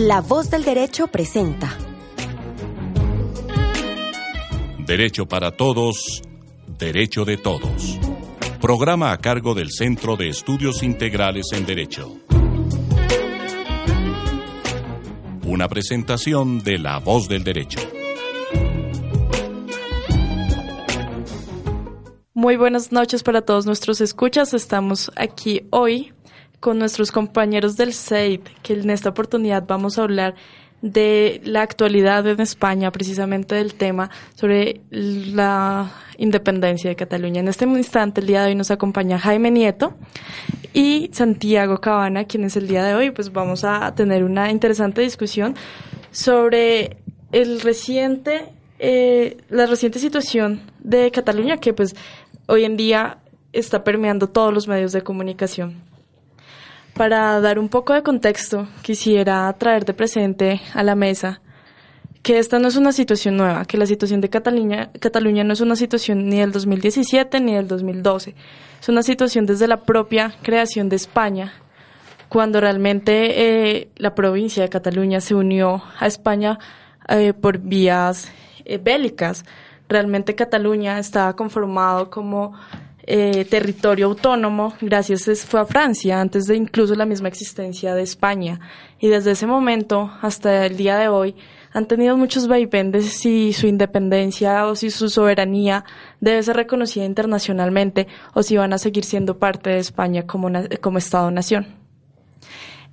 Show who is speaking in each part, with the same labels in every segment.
Speaker 1: La voz del derecho presenta
Speaker 2: Derecho para todos, derecho de todos. Programa a cargo del Centro de Estudios Integrales en Derecho. Una presentación de La Voz del Derecho.
Speaker 3: Muy buenas noches para todos nuestros escuchas. Estamos aquí hoy con nuestros compañeros del CEIP, que en esta oportunidad vamos a hablar de la actualidad en España, precisamente del tema sobre la independencia de Cataluña. En este instante, el día de hoy nos acompaña Jaime Nieto y Santiago Cabana, quienes el día de hoy pues vamos a tener una interesante discusión sobre el reciente, eh, la reciente situación de Cataluña que pues hoy en día está permeando todos los medios de comunicación. Para dar un poco de contexto, quisiera traer de presente a la mesa que esta no es una situación nueva, que la situación de Cataluña, Cataluña no es una situación ni del 2017 ni del 2012, es una situación desde la propia creación de España, cuando realmente eh, la provincia de Cataluña se unió a España eh, por vías eh, bélicas. Realmente Cataluña estaba conformado como eh, territorio autónomo, gracias fue a Francia, antes de incluso la misma existencia de España. Y desde ese momento hasta el día de hoy han tenido muchos vaivenes si su independencia o si su soberanía debe ser reconocida internacionalmente o si van a seguir siendo parte de España como, como Estado-nación.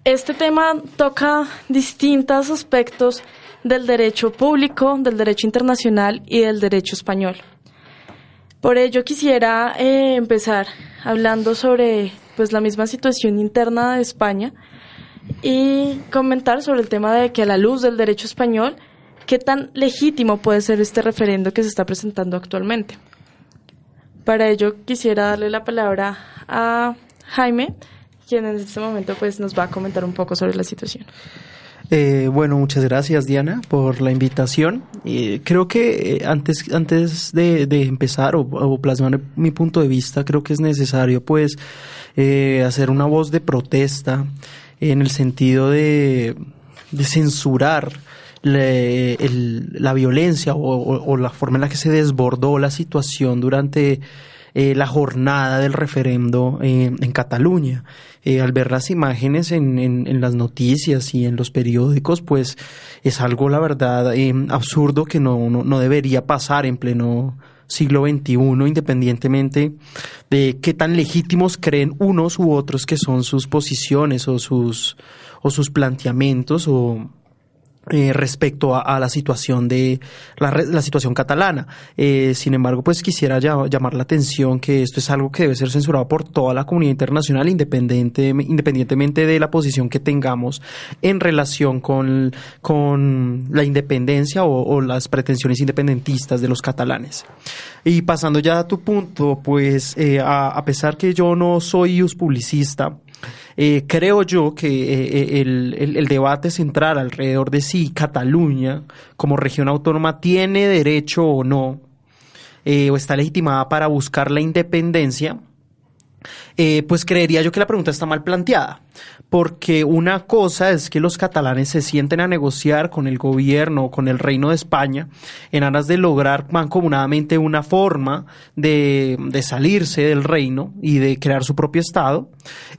Speaker 3: Este tema toca distintos aspectos del derecho público, del derecho internacional y del derecho español. Por ello quisiera eh, empezar hablando sobre pues la misma situación interna de España y comentar sobre el tema de que a la luz del derecho español, qué tan legítimo puede ser este referendo que se está presentando actualmente. Para ello quisiera darle la palabra a Jaime, quien en este momento pues nos va a comentar un poco sobre la situación.
Speaker 4: Eh, bueno, muchas gracias Diana por la invitación. Eh, creo que eh, antes, antes de, empezar o, plasmar mi punto de vista, creo que es necesario pues hacer una voz de protesta en el sentido de, censurar la, violencia o, la forma en la que se desbordó la situación durante la jornada del referendo en Cataluña. Eh, al ver las imágenes en, en, las noticias y en los periódicos, pues es algo, la verdad, eh, absurdo que no, no, debería pasar en pleno siglo XXI, independientemente de qué tan legítimos creen unos u otros que son sus posiciones o sus, o sus planteamientos o eh, respecto a, la situación de la, situación catalana. Eh, sin embargo, pues quisiera llamar la atención que esto es algo que debe ser censurado por toda la comunidad internacional, independiente, independientemente de la posición que tengamos en relación con, con la independencia o, las pretensiones independentistas de los catalanes. Y pasando ya a tu punto, pues eh, a, a pesar que yo no soy publicista, eh, creo yo que eh, eh, el, debate central alrededor de si Cataluña como región autónoma tiene derecho o no, o está legitimada para buscar la independencia, pues creería yo que la pregunta está mal planteada porque una cosa es que los catalanes se sienten a negociar con el gobierno, con el reino de España, en aras de lograr mancomunadamente una forma de, salirse del reino y de crear su propio Estado.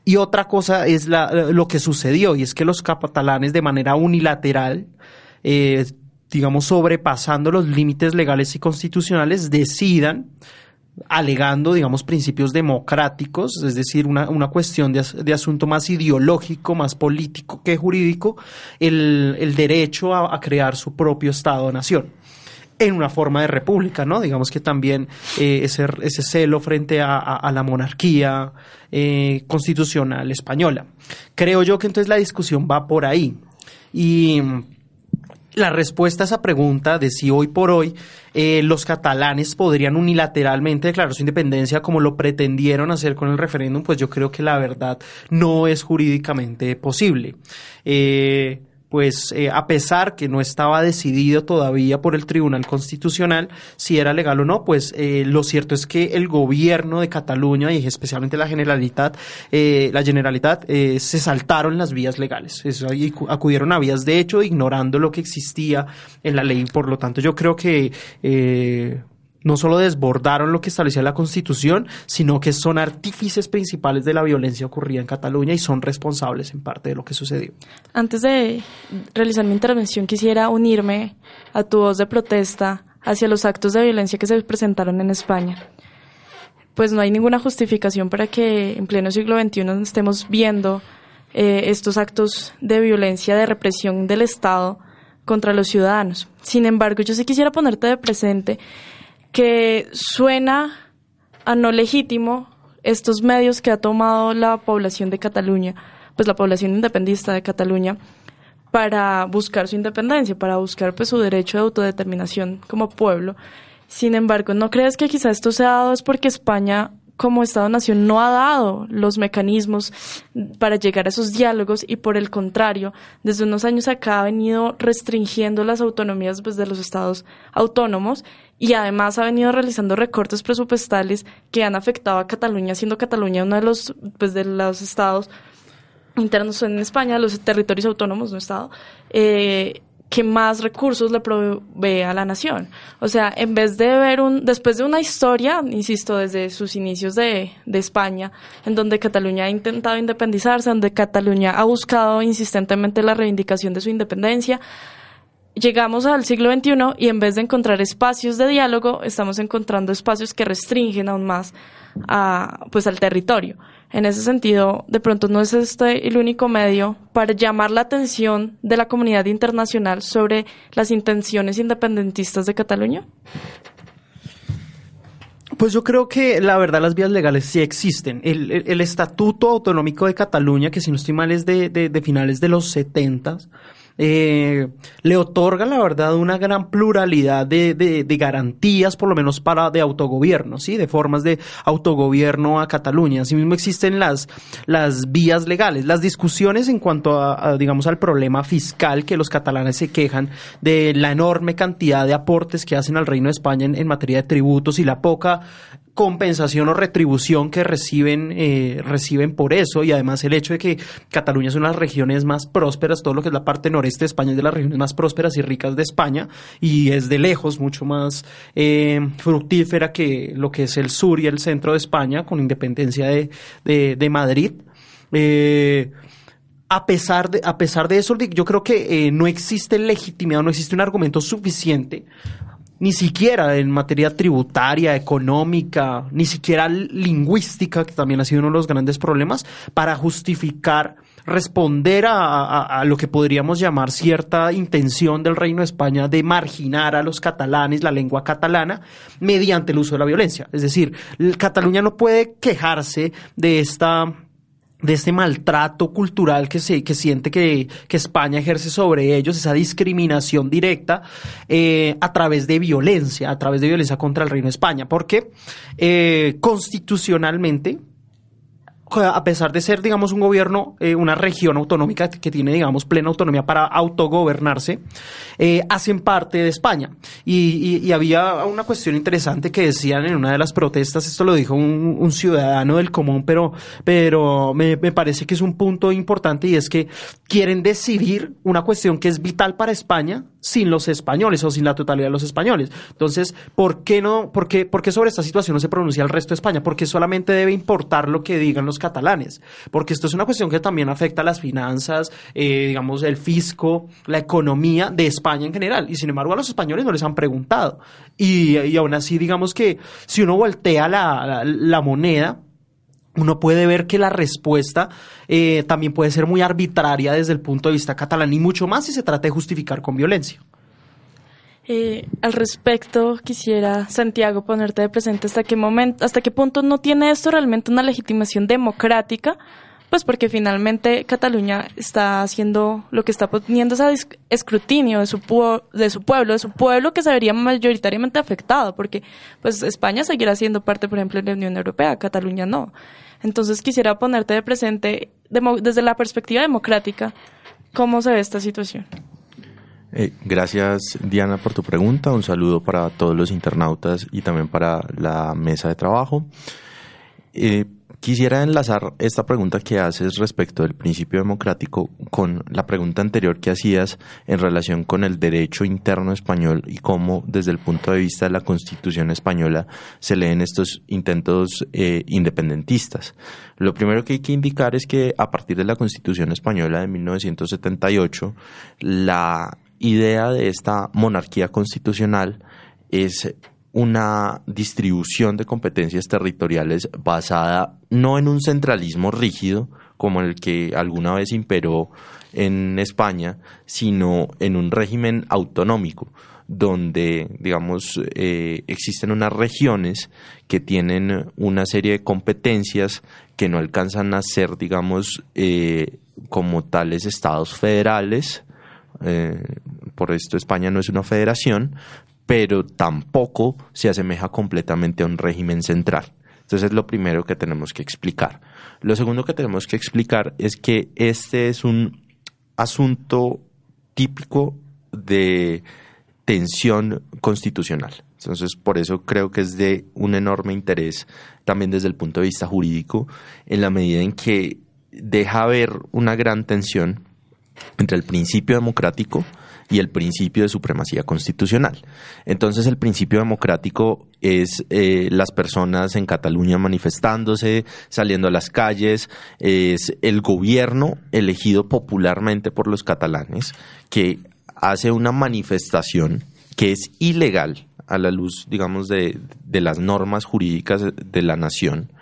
Speaker 4: Y otra cosa es lo que sucedió, y es que los catalanes de manera unilateral, eh, digamos, sobrepasando los límites legales y constitucionales, decidan alegando, digamos, principios democráticos, es decir, una, una cuestión de, de, asunto más ideológico, más político que jurídico, el, el derecho a, crear su propio Estado-nación. en una forma de república, ¿no? Digamos que también eh, ese, ese, celo frente a, la monarquía eh, constitucional española. Creo yo que entonces la discusión va por ahí. Y la respuesta a esa pregunta de si hoy por hoy eh, los catalanes podrían unilateralmente declarar su independencia como lo pretendieron hacer con el referéndum, pues yo creo que la verdad no es jurídicamente posible. Eh, pues eh, a pesar que no estaba decidido todavía por el Tribunal Constitucional si era legal o no, pues eh, lo cierto es que el gobierno de Cataluña y especialmente la Generalitat, eh, la Generalitat se saltaron las vías legales, y acudieron a vías de hecho ignorando lo que existía en la ley. Por lo tanto, yo creo que no solo desbordaron lo que establecía la Constitución, sino que son artífices principales de la violencia ocurrida en Cataluña y son responsables en parte de lo que sucedió.
Speaker 3: Antes de realizar mi intervención, quisiera unirme a tu voz de protesta hacia los actos de violencia que se presentaron en España. Pues no hay ninguna justificación para que en pleno siglo XXI estemos viendo eh, estos actos de violencia, de represión del Estado contra los ciudadanos. Sin embargo, yo sí quisiera ponerte de presente que suena a no legítimo estos medios que ha tomado la población de Cataluña, pues la población independista de Cataluña, para buscar su independencia, para buscar pues su derecho de autodeterminación como pueblo. Sin embargo, ¿no crees que quizás esto se ha dado es porque España como Estado-Nación no ha dado los mecanismos para llegar a esos diálogos y por el contrario, desde unos años acá ha venido restringiendo las autonomías pues, de los estados autónomos y además ha venido realizando recortes presupuestales que han afectado a Cataluña, siendo Cataluña uno de los, pues, de los estados internos en España, los territorios autónomos, no estado, eh, que más recursos le provee a la nación. O sea, en vez de ver un, después de una historia, insisto, desde sus inicios de, de España, en donde Cataluña ha intentado independizarse, donde Cataluña ha buscado insistentemente la reivindicación de su independencia, llegamos al siglo XXI y en vez de encontrar espacios de diálogo, estamos encontrando espacios que restringen aún más a, pues, al territorio. En ese sentido, de pronto no es este el único medio para llamar la atención de la comunidad internacional sobre las intenciones independentistas de Cataluña.
Speaker 4: Pues yo creo que la verdad las vías legales sí existen. El, Estatuto Autonómico de Cataluña, que si no estoy mal es de, de finales de los 70, eh, le otorga, la verdad, una gran pluralidad de, de, garantías, por lo menos para de autogobierno, ¿sí? De formas de autogobierno a Cataluña. Asimismo existen las, las vías legales, las discusiones en cuanto a, digamos, al problema fiscal que los catalanes se quejan de la enorme cantidad de aportes que hacen al Reino de España en materia de tributos y la poca compensación o retribución que reciben, eh, reciben por eso y además el hecho de que Cataluña es una de las regiones más prósperas, todo lo que es la parte noreste de España es de las regiones más prósperas y ricas de España y es de lejos mucho más eh, fructífera que lo que es el sur y el centro de España con independencia de, de, Madrid. Eh, a pesar de, a pesar de eso, yo creo que no existe legitimidad, no existe un argumento suficiente ni siquiera en materia tributaria, económica, ni siquiera lingüística, que también ha sido uno de los grandes problemas, para justificar responder a, lo que podríamos llamar cierta intención del Reino de España de marginar a los catalanes, la lengua catalana, mediante el uso de la violencia. Es decir, Cataluña no puede quejarse de esta de este maltrato cultural que, se, que siente que, España ejerce sobre ellos, esa discriminación directa eh, a través de violencia, a través de violencia contra el Reino de España, porque eh, constitucionalmente a pesar de ser, digamos, un gobierno, eh, una región autonómica que tiene, digamos, plena autonomía para autogobernarse, eh, hacen parte de España. Y, había una cuestión interesante que decían en una de las protestas, esto lo dijo un, ciudadano del común, pero, pero me, parece que es un punto importante y es que quieren decidir una cuestión que es vital para España sin los españoles o sin la totalidad de los españoles. Entonces, ¿por qué no, por qué, por qué sobre esta situación no se pronuncia el resto de España? Porque solamente debe importar lo que digan los catalanes, porque esto es una cuestión que también afecta a las finanzas, eh, digamos, el fisco, la economía de España en general, y sin embargo a los españoles no les han preguntado. Y, y aún así, digamos que si uno voltea la, la, moneda, uno puede ver que la respuesta eh, también puede ser muy arbitraria desde el punto de vista catalán y mucho más si se trata de justificar con violencia.
Speaker 3: Eh, al respecto, quisiera, Santiago, ponerte de presente hasta qué momento, hasta qué punto no tiene esto realmente una legitimación democrática, pues porque finalmente Cataluña está haciendo lo que está poniendo ese escrutinio de su, de su pueblo, de su pueblo que se vería mayoritariamente afectado, porque pues España seguirá siendo parte, por ejemplo, de la Unión Europea, Cataluña no. Entonces quisiera ponerte de presente, desde la perspectiva democrática, cómo se ve esta situación.
Speaker 5: Eh, gracias Diana por tu pregunta. Un saludo para todos los internautas y también para la mesa de trabajo. Eh, quisiera enlazar esta pregunta que haces respecto del principio democrático con la pregunta anterior que hacías en relación con el derecho interno español y cómo desde el punto de vista de la constitución española se leen estos intentos eh, independentistas. Lo primero que hay que indicar es que a partir de la constitución española de 1978, la idea de esta monarquía constitucional es una distribución de competencias territoriales basada no en un centralismo rígido como el que alguna vez imperó en España, sino en un régimen autonómico donde, digamos, eh, existen unas regiones que tienen una serie de competencias que no alcanzan a ser, digamos, eh, como tales estados federales, eh, por esto España no es una federación, pero tampoco se asemeja completamente a un régimen central. Entonces es lo primero que tenemos que explicar. Lo segundo que tenemos que explicar es que este es un asunto típico de tensión constitucional. Entonces, por eso creo que es de un enorme interés también desde el punto de vista jurídico, en la medida en que deja ver una gran tensión entre el principio democrático y el principio de supremacía constitucional. Entonces el principio democrático es eh, las personas en Cataluña manifestándose, saliendo a las calles, es el gobierno elegido popularmente por los catalanes que hace una manifestación que es ilegal a la luz, digamos, de, de las normas jurídicas de la nación,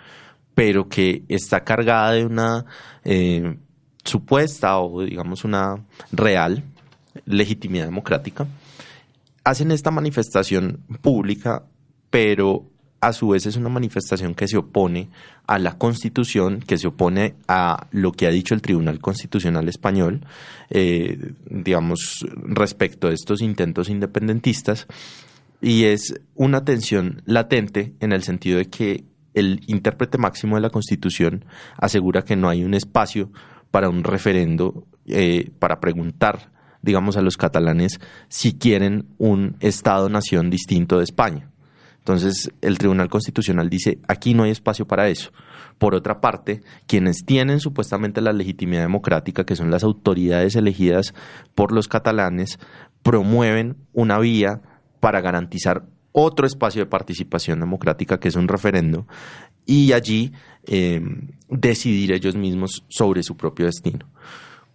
Speaker 5: pero que está cargada de una eh, supuesta o digamos una real legitimidad democrática, hacen esta manifestación pública, pero a su vez es una manifestación que se opone a la Constitución, que se opone a lo que ha dicho el Tribunal Constitucional Español, eh, digamos, respecto a estos intentos independentistas, y es una tensión latente en el sentido de que el intérprete máximo de la Constitución asegura que no hay un espacio para un referendo, eh, para preguntar, digamos, a los catalanes si quieren un Estado-nación distinto de España. Entonces, el Tribunal Constitucional dice, aquí no hay espacio para eso. Por otra parte, quienes tienen supuestamente la legitimidad democrática, que son las autoridades elegidas por los catalanes, promueven una vía para garantizar otro espacio de participación democrática, que es un referendo, y allí eh, decidir ellos mismos sobre su propio destino.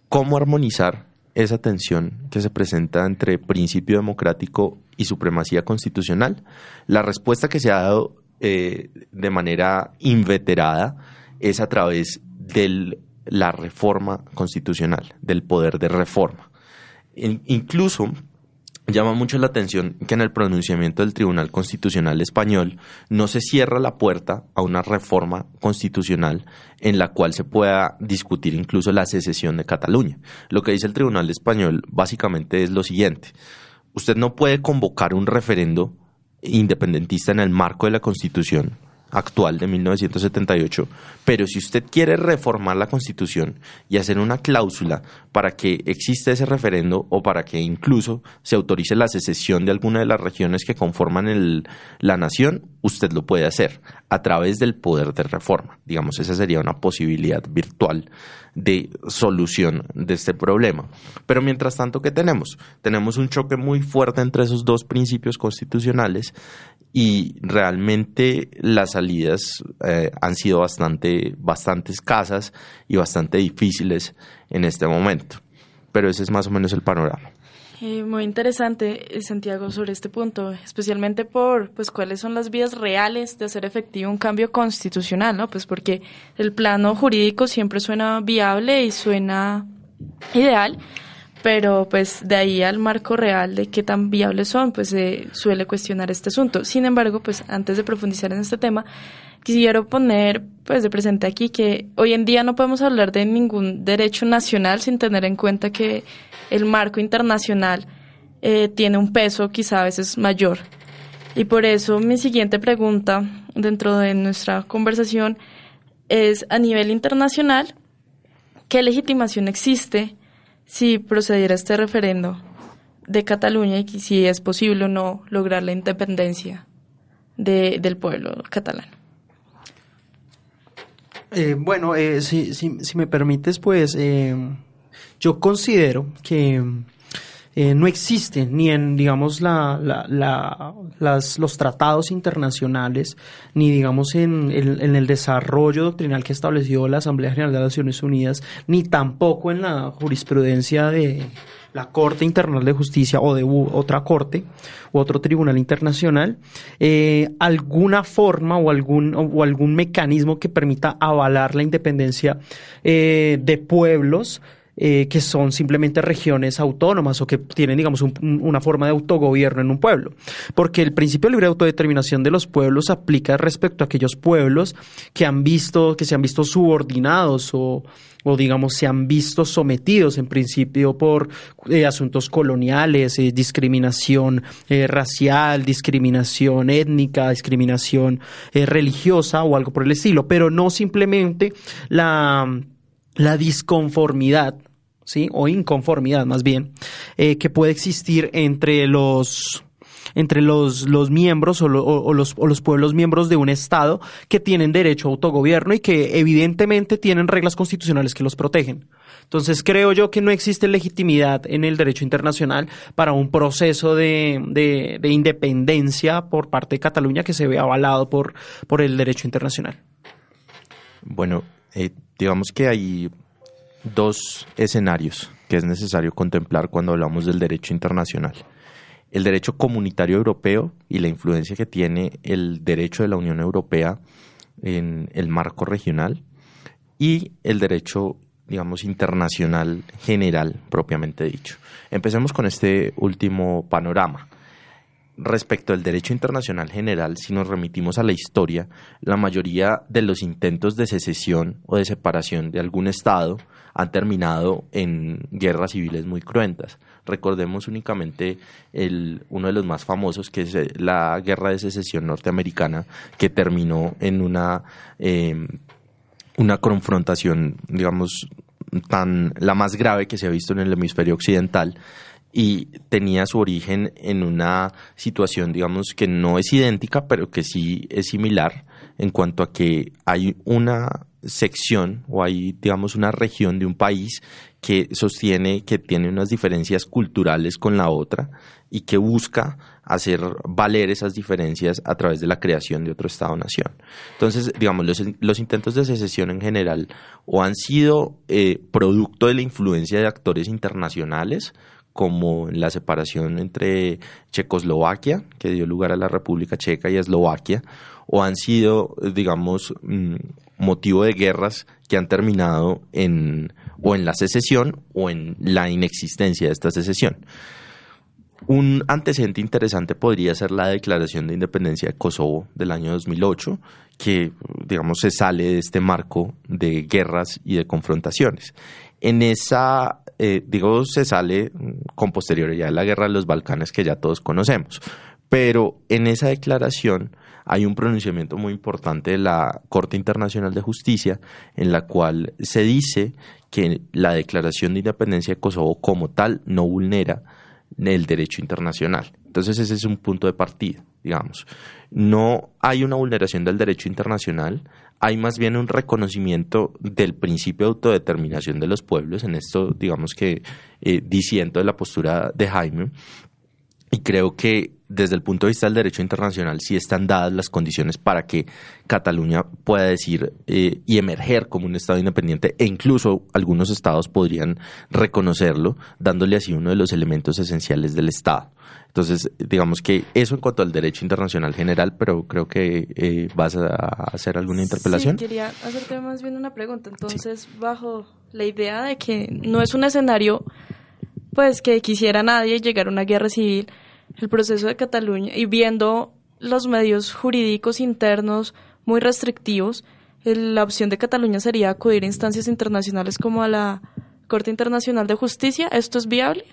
Speaker 5: ¿Cómo armonizar esa tensión que se presenta entre principio democrático y supremacía constitucional? La respuesta que se ha dado eh, de manera inveterada es a través de la reforma constitucional, del poder de reforma. incluso llama mucho la atención que en el pronunciamiento del Tribunal Constitucional Español no se cierra la puerta a una reforma constitucional en la cual se pueda discutir incluso la secesión de Cataluña. Lo que dice el Tribunal Español básicamente es lo siguiente. Usted no puede convocar un referendo independentista en el marco de la Constitución actual de 1978, pero si usted quiere reformar la Constitución y hacer una cláusula para que exista ese referendo o para que incluso se autorice la secesión de alguna de las regiones que conforman el, la nación, usted lo puede hacer a través del poder de reforma. Digamos, esa sería una posibilidad virtual de solución de este problema. Pero mientras tanto, ¿qué tenemos? Tenemos un choque muy fuerte entre esos dos principios constitucionales y realmente las salidas eh, han sido bastante, bastante escasas y bastante difíciles en este momento. Pero ese es más o menos el panorama.
Speaker 3: Eh, muy interesante, eh, Santiago, sobre este punto, especialmente por pues cuáles son las vías reales de hacer efectivo un cambio constitucional, ¿no? Pues porque el plano jurídico siempre suena viable y suena ideal, pero pues de ahí al marco real de qué tan viables son, pues se suele cuestionar este asunto. Sin embargo, pues antes de profundizar en este tema, quisiera poner pues de presente aquí que hoy en día no podemos hablar de ningún derecho nacional sin tener en cuenta que el marco internacional eh, tiene un peso quizá a veces mayor. Y por eso mi siguiente pregunta dentro de nuestra conversación es a nivel internacional, ¿qué legitimación existe si procediera este referendo de Cataluña y si es posible o no lograr la independencia de, del pueblo catalán?
Speaker 4: Eh, bueno, eh, si, si, si, me permites, pues eh, yo considero que eh, no existe ni en, digamos, la, la, la, las, los tratados internacionales, ni, digamos, en, en, el desarrollo doctrinal que estableció la Asamblea General de las Naciones Unidas, ni tampoco en la jurisprudencia de la Corte Internacional de Justicia o de otra corte u otro tribunal internacional, eh, alguna forma o algún, o algún mecanismo que permita avalar la independencia eh, de pueblos eh, que son simplemente regiones autónomas o que tienen, digamos, una forma de autogobierno en un pueblo. Porque el principio de libre autodeterminación de los pueblos aplica respecto a aquellos pueblos que han visto, que se han visto subordinados o, o digamos se han visto sometidos en principio por eh, asuntos coloniales, eh, discriminación racial, discriminación étnica, discriminación religiosa o algo por el estilo, pero no simplemente la, la disconformidad ¿sí? o inconformidad más bien, eh, que puede existir entre los entre los, los miembros o, los, o, los, pueblos miembros de un Estado que tienen derecho a autogobierno y que evidentemente tienen reglas constitucionales que los protegen. Entonces creo yo que no existe legitimidad en el derecho internacional para un proceso de, de, independencia por parte de Cataluña que se ve avalado por, por el derecho internacional.
Speaker 5: Bueno, eh, digamos que hay dos escenarios que es necesario contemplar cuando hablamos del derecho internacional. El derecho comunitario europeo y la influencia que tiene el derecho de la Unión Europea en el marco regional y el derecho, digamos, internacional general propiamente dicho. Empecemos con este último panorama. Respecto al derecho internacional general, si nos remitimos a la historia, la mayoría de los intentos de secesión o de separación de algún Estado han terminado en guerras civiles muy cruentas. Recordemos únicamente el, uno de los más famosos, que es eh, la guerra de secesión norteamericana, que terminó en una, em, una confrontación, digamos, tan la más grave que se ha visto en el hemisferio occidental y tenía su origen en una situación, digamos, que no es idéntica, pero que sí es similar en cuanto a que hay una sección o hay, digamos, una región de un país que sostiene que tiene unas diferencias culturales con la otra y que busca hacer valer esas diferencias a través de la creación de otro Estado-nación. Entonces, digamos, los, intentos de secesión en general o han sido eh, producto de la influencia de actores internacionales, como la separación entre Checoslovaquia, que dio lugar a la República Checa y Eslovaquia, o han sido, digamos, mm, motivo de guerras que han terminado en o en la secesión o en la inexistencia de esta secesión. Un antecedente interesante podría ser la declaración de independencia de Kosovo del año 2008, que, digamos, se sale de este marco de guerras y de confrontaciones. En esa, eh, digo, se sale con posterioridad de la guerra de los Balcanes que ya todos conocemos, pero en esa declaración hay un pronunciamiento muy importante de la Corte Internacional de Justicia en la cual se dice que la declaración de independencia de Kosovo como tal no vulnera el derecho internacional. Entonces ese es un punto de partida, digamos. No hay una vulneración del derecho internacional, hay más bien un reconocimiento del principio de autodeterminación de los pueblos, en esto digamos que eh, diciendo de la postura de Jaime, y creo que desde el punto de vista del derecho internacional sí están dadas las condiciones para que Cataluña pueda decir eh, y emerger como un Estado independiente e incluso algunos estados podrían reconocerlo, dándole así uno de los elementos esenciales del Estado. Entonces, digamos que eso en cuanto al derecho internacional general, pero creo que eh, vas a hacer alguna interpelación.
Speaker 3: Sí, quería hacerte más bien una pregunta. Entonces, bajo la idea de que no es un escenario pues que quisiera nadie llegar a una guerra civil, el proceso de Cataluña y viendo los medios jurídicos internos muy restrictivos, la opción de Cataluña sería acudir a instancias internacionales como a la Corte Internacional de Justicia. ¿Esto es viable?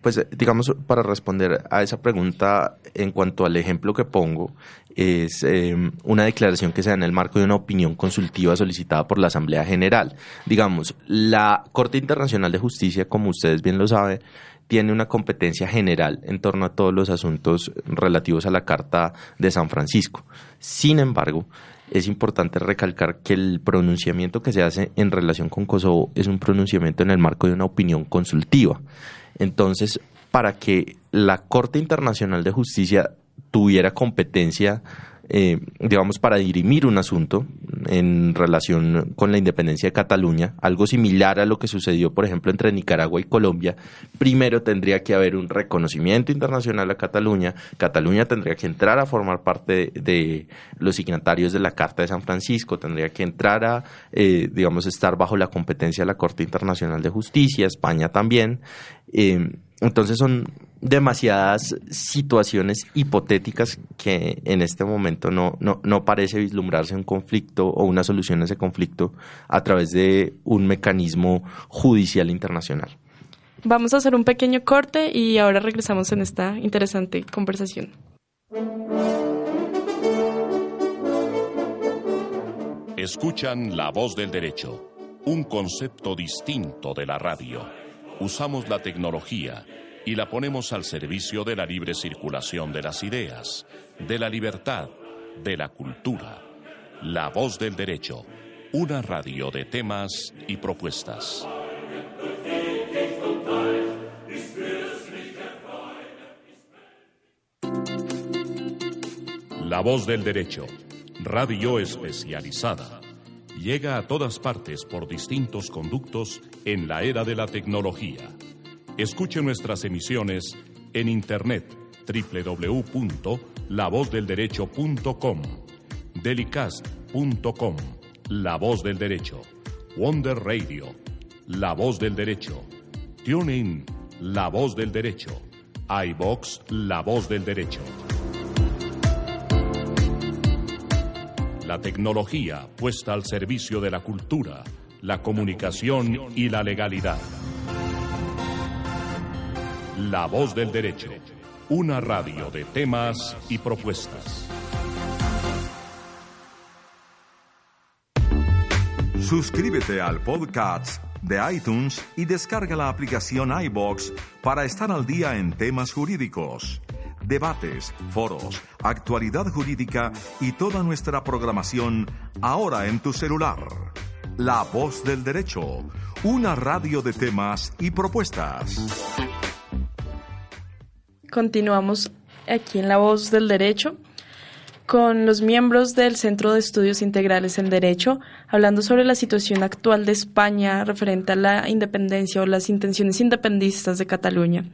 Speaker 5: Pues digamos, para responder a esa pregunta en cuanto al ejemplo que pongo, es em, una declaración que se da en el marco de una opinión consultiva solicitada por la Asamblea General. Digamos, la Corte Internacional de Justicia, como ustedes bien lo saben, tiene una competencia general en torno a todos los asuntos relativos a la Carta de San Francisco. Sin embargo, es importante recalcar que el pronunciamiento que se hace en relación con Kosovo es un pronunciamiento en el marco de una opinión consultiva. Entonces, para que la Corte Internacional de Justicia tuviera competencia eh, digamos, para dirimir un asunto en relación con la independencia de Cataluña, algo similar a lo que sucedió, por ejemplo, entre Nicaragua y Colombia, primero tendría que haber un reconocimiento internacional a Cataluña, Cataluña tendría que entrar a formar parte de, los signatarios de la Carta de San Francisco, tendría que entrar a, eh, digamos, estar bajo la competencia de la Corte Internacional de Justicia, España también. Eh, entonces son demasiadas situaciones hipotéticas que en este momento no, no, no parece vislumbrarse un conflicto o una solución a ese conflicto a través de un mecanismo judicial internacional.
Speaker 3: Vamos a hacer un pequeño corte y ahora regresamos en esta interesante conversación.
Speaker 2: Escuchan La Voz del Derecho, un concepto distinto de la radio. Usamos la tecnología y la ponemos al servicio de la libre circulación de las ideas, de la libertad, de la cultura. La voz del derecho, una radio de temas y propuestas. La voz del derecho, radio especializada, llega a todas partes por distintos conductos en la era de la tecnología Escuche nuestras emisiones en internet www.lavozdelderecho.com, delicast.com, La Voz del Derecho, Wonder Radio, La Voz del Derecho, TuneIn, La Voz del Derecho, iBox, La Voz del Derecho. La tecnología puesta al servicio de la cultura, la comunicación y la legalidad. La Voz del Derecho, una radio de temas y propuestas.
Speaker 6: Suscríbete al podcast de iTunes y descarga la aplicación iBox para estar al día en temas jurídicos, debates, foros, actualidad jurídica y toda nuestra programación ahora en tu celular. La Voz del Derecho, una radio de temas y propuestas.
Speaker 3: Continuamos aquí en La Voz del Derecho con los miembros del Centro de Estudios Integrales en Derecho, hablando sobre la situación actual de España referente a la independencia o las intenciones independistas de Cataluña.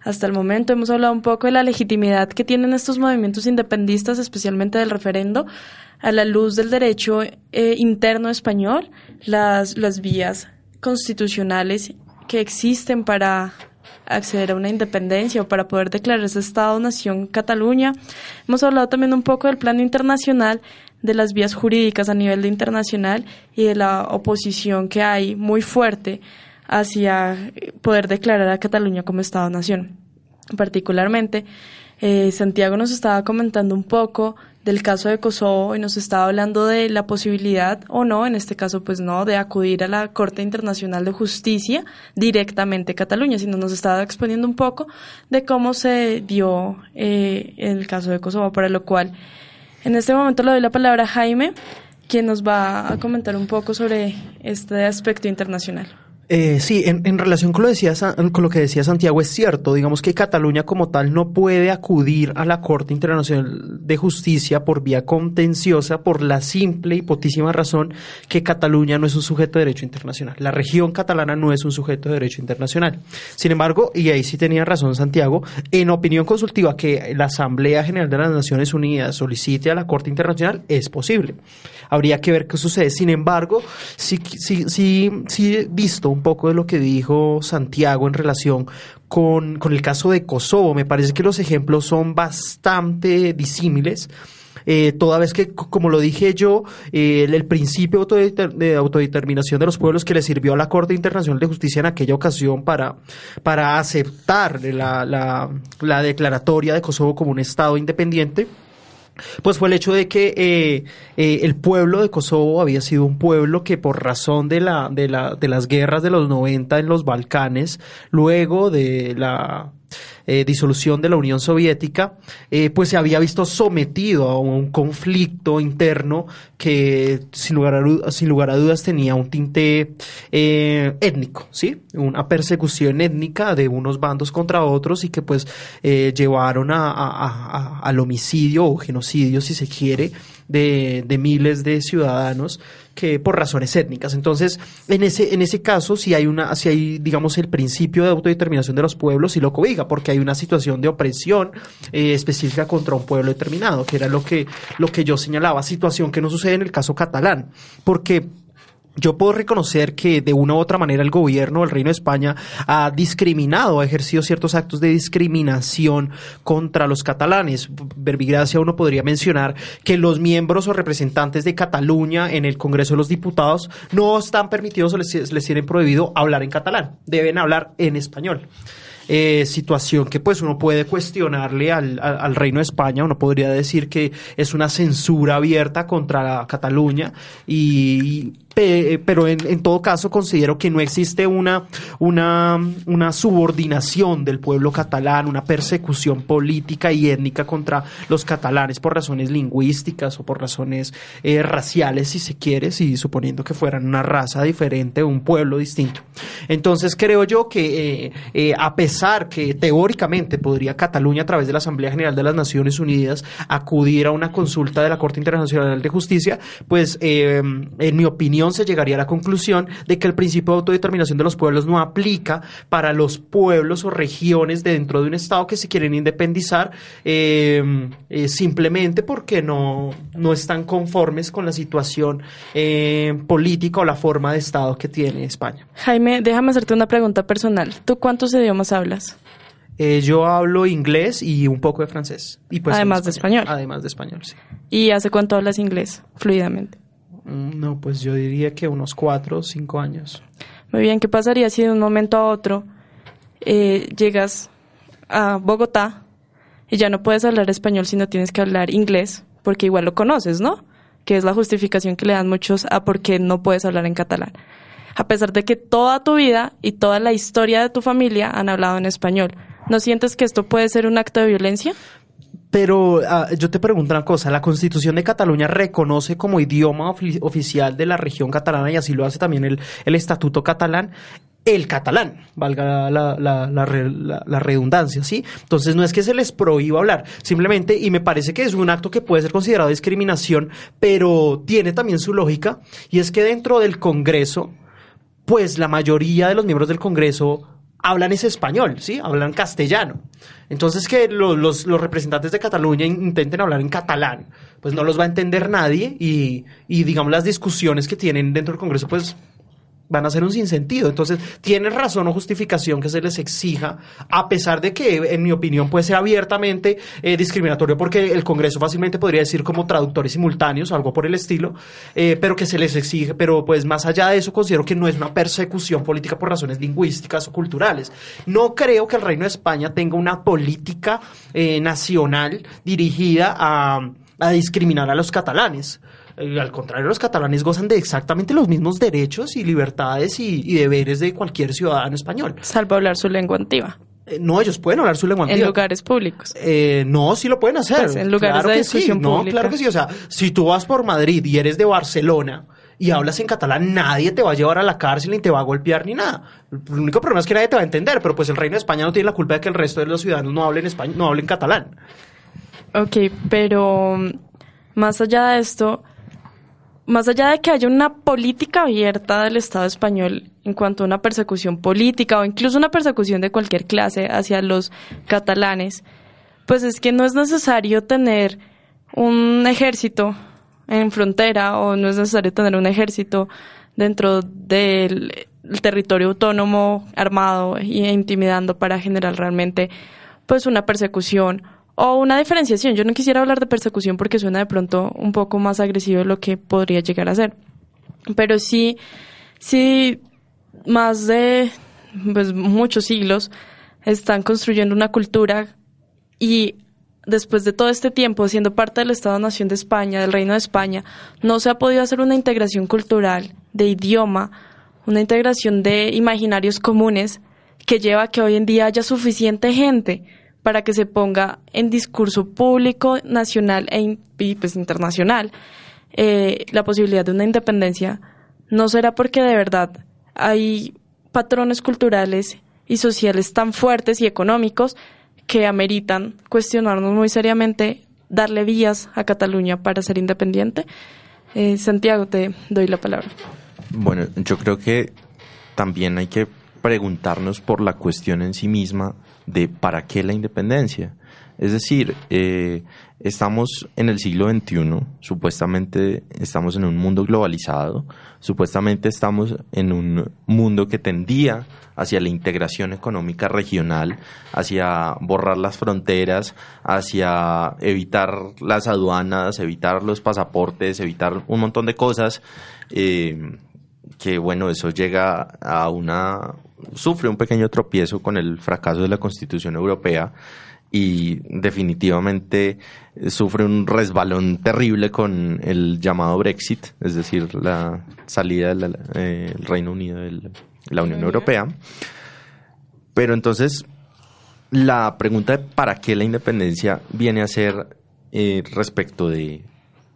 Speaker 3: Hasta el momento hemos hablado un poco de la legitimidad que tienen estos movimientos independistas, especialmente del referendo, a la luz del derecho eh, interno español, las, las vías constitucionales que existen para acceder a una independencia o para poder declarar ese Estado-nación Cataluña. Hemos hablado también un poco del plano internacional, de las vías jurídicas a nivel internacional y de la oposición que hay muy fuerte hacia poder declarar a Cataluña como Estado-nación. Particularmente, eh, Santiago nos estaba comentando un poco del caso de Kosovo y nos estaba hablando de la posibilidad o no, en este caso pues no, de acudir a la Corte Internacional de Justicia directamente a Cataluña, sino nos estaba exponiendo un poco de cómo se dio eh, el caso de Kosovo, para lo cual en este momento le doy la palabra a Jaime, quien nos va a comentar un poco sobre este aspecto internacional.
Speaker 4: Eh, sí, en, relación con lo, decía, con lo que decía Santiago, es cierto, digamos que Cataluña como tal no puede acudir a la Corte Internacional de Justicia por vía contenciosa por la simple y potísima razón que Cataluña no es un sujeto de derecho internacional. La región catalana no es un sujeto de derecho internacional. Sin embargo, y ahí sí tenía razón Santiago, en opinión consultiva que la Asamblea General de las Naciones Unidas solicite a la Corte Internacional es posible. Habría que ver qué sucede. Sin embargo, sí, sí, sí, sí visto un poco de lo que dijo Santiago en relación con, con el caso de Kosovo. Me parece que los ejemplos son bastante disímiles. Eh, toda vez que, como lo dije yo, eh, el, principio de autodeterminación de los pueblos que le sirvió a la Corte Internacional de Justicia en aquella ocasión para, para aceptar la, la, la declaratoria de Kosovo como un Estado independiente, pues fue el hecho de que eh, eh, el pueblo de Kosovo había sido un pueblo que por razón de, la, de, la, de las guerras de los 90 en los Balcanes, luego de la eh, disolución de la Unión Soviética, eh, pues se había visto sometido a un conflicto interno que sin lugar a, sin lugar a dudas tenía un tinte eh, étnico, ¿sí? Una persecución étnica de unos bandos contra otros y que pues llevaron a, al homicidio o genocidio, si se quiere, de, de miles de ciudadanos que por razones étnicas. Entonces, en ese, en ese caso, si hay una, si hay, digamos, el principio de autodeterminación de los pueblos, y lo cobiga, porque hay una situación de opresión eh, específica contra un pueblo determinado, que era lo que, lo que yo señalaba, situación que no sucede en el caso catalán, porque yo puedo reconocer que de una u otra manera el gobierno del Reino de España ha discriminado, ha ejercido ciertos actos de discriminación contra los catalanes. Verbigracia uno podría mencionar que los miembros o representantes de Cataluña en el Congreso de los Diputados no están permitidos o les, les tienen prohibido hablar en catalán, deben hablar en español. Eh, situación que pues uno puede cuestionarle al, al, Reino de España, uno podría decir que es una censura abierta contra Cataluña y, pero en, en, todo caso considero que no existe una, una, una subordinación del pueblo catalán, una persecución política y étnica contra los catalanes por razones lingüísticas o por razones eh, raciales, si se quiere, si suponiendo que fueran una raza diferente, un pueblo distinto. Entonces creo yo que eh, eh, a pesar que teóricamente podría Cataluña a través de la Asamblea General de las Naciones Unidas acudir a una consulta de la Corte Internacional de Justicia, pues en mi opinión se llegaría a la conclusión de que el principio de autodeterminación de los pueblos no aplica para los pueblos o regiones dentro de un Estado que se quieren independizar em, eh, simplemente porque no, no están conformes con la situación em, política o la forma de Estado que tiene España.
Speaker 3: Jaime, déjame hacerte una pregunta personal. ¿Tú cuántos idiomas hablas?
Speaker 4: Eh, yo hablo inglés y un poco de francés. Y pues
Speaker 3: Además de español.
Speaker 4: Además de español, sí.
Speaker 3: ¿Y hace cuánto hablas inglés fluidamente?
Speaker 4: Mm, no, pues yo diría que unos cuatro o cinco años.
Speaker 3: Muy bien, ¿qué pasaría si de un momento a otro eh, llegas a Bogotá y ya no puedes hablar español si no tienes que hablar inglés? Porque igual lo conoces, ¿no? Que es la justificación que le dan muchos a por qué no puedes hablar en catalán. A pesar de que toda tu vida y toda la historia de tu familia han hablado en español. ¿No sientes que esto puede ser un acto de violencia?
Speaker 4: Pero ah, yo te pregunto una cosa, la Constitución de Cataluña reconoce como idioma oficial de la región catalana y así lo hace también el, Estatuto catalán el catalán, valga la, la, la, redundancia, ¿sí? Entonces no es que se les prohíba hablar, simplemente, y me parece que es un acto que puede ser considerado discriminación, pero tiene también su lógica, y es que dentro del Congreso, pues la mayoría de los miembros del Congreso hablan español, ¿sí? Hablan castellano. Entonces que los, los, los, representantes de Cataluña intenten hablar en catalán, pues no los va a entender nadie y, y digamos las discusiones que tienen dentro del Congreso, pues van a ser un sinsentido. Entonces, tiene razón o justificación que se les exija, a pesar de que, en mi opinión, puede ser abiertamente eh, discriminatorio, porque el Congreso fácilmente podría decir como traductores simultáneos algo por el estilo, eh, pero que se les exige, pero pues más allá de eso, considero que no es una persecución política por razones lingüísticas o culturales. No creo que el Reino de España tenga una política eh, nacional dirigida a, a discriminar a los catalanes. Eh, al contrario, los catalanes gozan de exactamente los mismos derechos y libertades y, deberes de cualquier ciudadano español.
Speaker 3: Salvo hablar su lengua antigua.
Speaker 4: Eh, no, ellos pueden hablar su lengua antigua.
Speaker 3: En lugares públicos.
Speaker 4: Eh, no, sí lo pueden hacer.
Speaker 3: Pues, en lugares
Speaker 4: claro
Speaker 3: de
Speaker 4: que sí. No, claro que sí. O sea, si tú vas por Madrid y eres de Barcelona y hablas en catalán, nadie te va a llevar a la cárcel ni te va a golpear ni nada. El único problema es que nadie te va a entender, pero pues el Reino de España no tiene la culpa de que el resto de los ciudadanos no hablen español, no hablen catalán.
Speaker 3: Ok, pero mm, más allá de esto, más allá de que haya una política abierta del Estado español en cuanto a una persecución política o incluso una persecución de cualquier clase hacia los catalanes, pues es que no es necesario tener un ejército en frontera o no es necesario tener un ejército dentro del el territorio autónomo armado e intimidando para generar realmente pues una persecución o una diferenciación. Yo no quisiera hablar de persecución porque suena de pronto un poco más agresivo de lo que podría llegar a ser. Pero sí, sí, más de pues, muchos siglos están construyendo una cultura y después de todo este tiempo siendo parte del Estado-Nación de España, del Reino de España, no se ha podido hacer una integración cultural de idioma, una integración de imaginarios comunes que lleva a que hoy en día haya suficiente gente para que se ponga en discurso público, nacional e pues, internacional eh, la posibilidad de una independencia, no será porque de verdad hay patrones culturales y sociales tan fuertes y económicos que ameritan cuestionarnos muy seriamente darle vías a Cataluña para ser independiente. Eh, Santiago, te doy la palabra.
Speaker 5: Bueno, yo creo que también hay que preguntarnos por la cuestión en sí misma de para qué la independencia. Es decir, eh, estamos en el siglo XXI, supuestamente estamos en un mundo globalizado, supuestamente estamos en un mundo que tendía hacia la integración económica regional, hacia borrar las fronteras, hacia evitar las aduanas, evitar los pasaportes, evitar un montón de cosas. Eh, que bueno, eso llega a una, sufre un pequeño tropiezo con el fracaso de la Constitución Europea y definitivamente sufre un resbalón terrible con el llamado Brexit, es decir, la salida del eh, Reino Unido de la Unión Europea. Pero entonces, la pregunta de para qué la independencia viene a ser eh, respecto de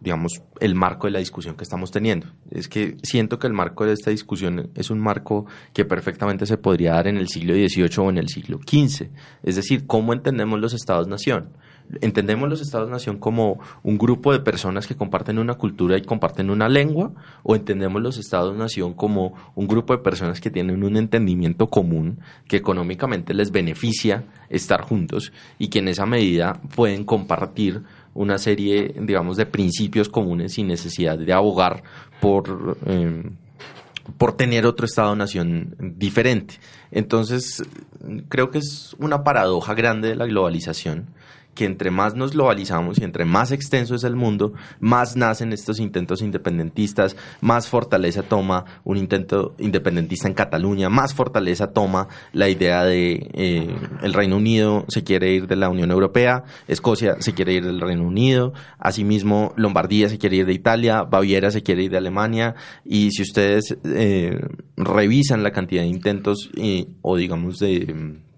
Speaker 5: digamos, el marco de la discusión que estamos teniendo. Es que siento que el marco de esta discusión es un marco que perfectamente se podría dar en el siglo XVIII o en el siglo XV. Es decir, ¿cómo entendemos los estados-nación? ¿Entendemos los estados-nación como un grupo de personas que comparten una cultura y comparten una lengua? ¿O entendemos los estados-nación como un grupo de personas que tienen un entendimiento común que económicamente les beneficia estar juntos y que en esa medida pueden compartir una serie, digamos, de principios comunes sin necesidad de abogar por, em, por tener otro Estado-nación diferente. Entonces, creo que es una paradoja grande de la globalización que entre más nos globalizamos y entre más extenso es el mundo, más nacen estos intentos independentistas, más fortaleza toma un intento independentista en Cataluña, más fortaleza toma la idea de eh, el Reino Unido se quiere ir de la Unión Europea, Escocia se quiere ir del Reino Unido, asimismo Lombardía se quiere ir de Italia, Baviera se quiere ir de Alemania y si ustedes eh, revisan la cantidad de intentos eh, o digamos de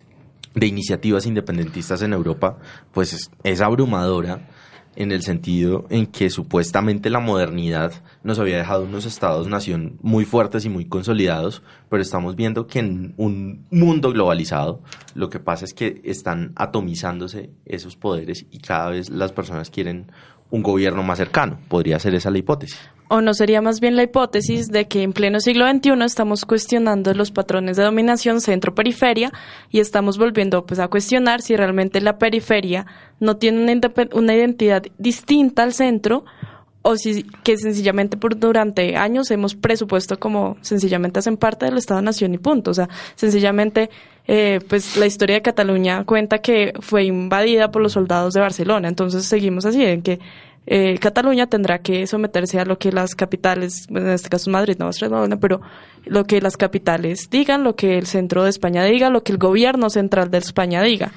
Speaker 5: de iniciativas independentistas en Europa, pues es, abrumadora en el sentido en que supuestamente la modernidad nos había dejado unos estados-nación muy fuertes y muy consolidados, pero estamos viendo que en un mundo globalizado lo que pasa es que están atomizándose esos poderes y cada vez las personas quieren un gobierno más cercano. Podría ser esa la hipótesis.
Speaker 3: ¿O no sería más bien la hipótesis de que en pleno siglo XXI estamos cuestionando los patrones de dominación centro-periferia y estamos volviendo pues, a cuestionar si realmente la periferia no tiene una, una identidad distinta al centro o si que sencillamente por durante años hemos presupuesto como sencillamente hacen parte del Estado-Nación y punto. O sea, sencillamente eh, pues la historia de Cataluña cuenta que fue invadida por los soldados de Barcelona. Entonces seguimos así, en que eh, Cataluña tendrá que someterse a lo que las capitales, en este caso Madrid, no Barcelona, pero lo que las capitales digan, lo que el centro de España diga, lo que el gobierno central de España diga.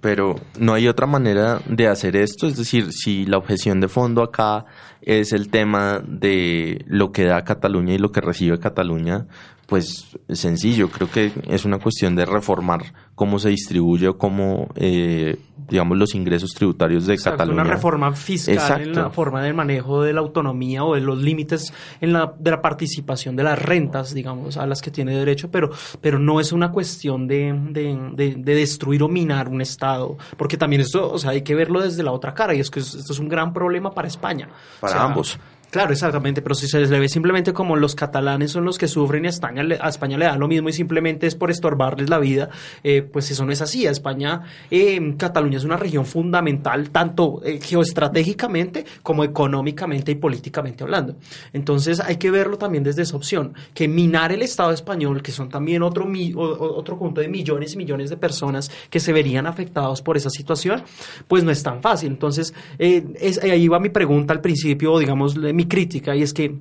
Speaker 5: Pero no hay otra manera de hacer esto, es decir, si la objeción de fondo acá es el tema de lo que da Cataluña y lo que recibe Cataluña, pues sencillo, creo que es una cuestión de reformar cómo se distribuye o cómo, eh, digamos, los ingresos tributarios de Cataluña.
Speaker 4: Una reforma fiscal en la forma del manejo de la autonomía o de los límites en la, de la participación de las rentas, digamos, a las que tiene derecho, pero, pero no es una cuestión de, de, de, destruir o minar un Estado, porque también esto, o sea, hay que verlo desde la otra cara, y es que esto es un gran problema para España.
Speaker 5: Para ambos.
Speaker 4: Claro, exactamente, pero si se les ve simplemente como los catalanes son los que sufren y a España, le, da lo mismo y simplemente es por estorbarles la vida, eh, pues eso no es así. A España, eh, Cataluña es una región fundamental, tanto eh, geoestratégicamente como económicamente y políticamente hablando. Entonces hay que verlo también desde esa opción, que minar el Estado español, que son también otro, mi, otro conjunto de millones y millones de personas que se verían afectados por esa situación, pues no es tan fácil. Entonces, es, ahí va mi pregunta al principio, digamos, mi crítica, y es que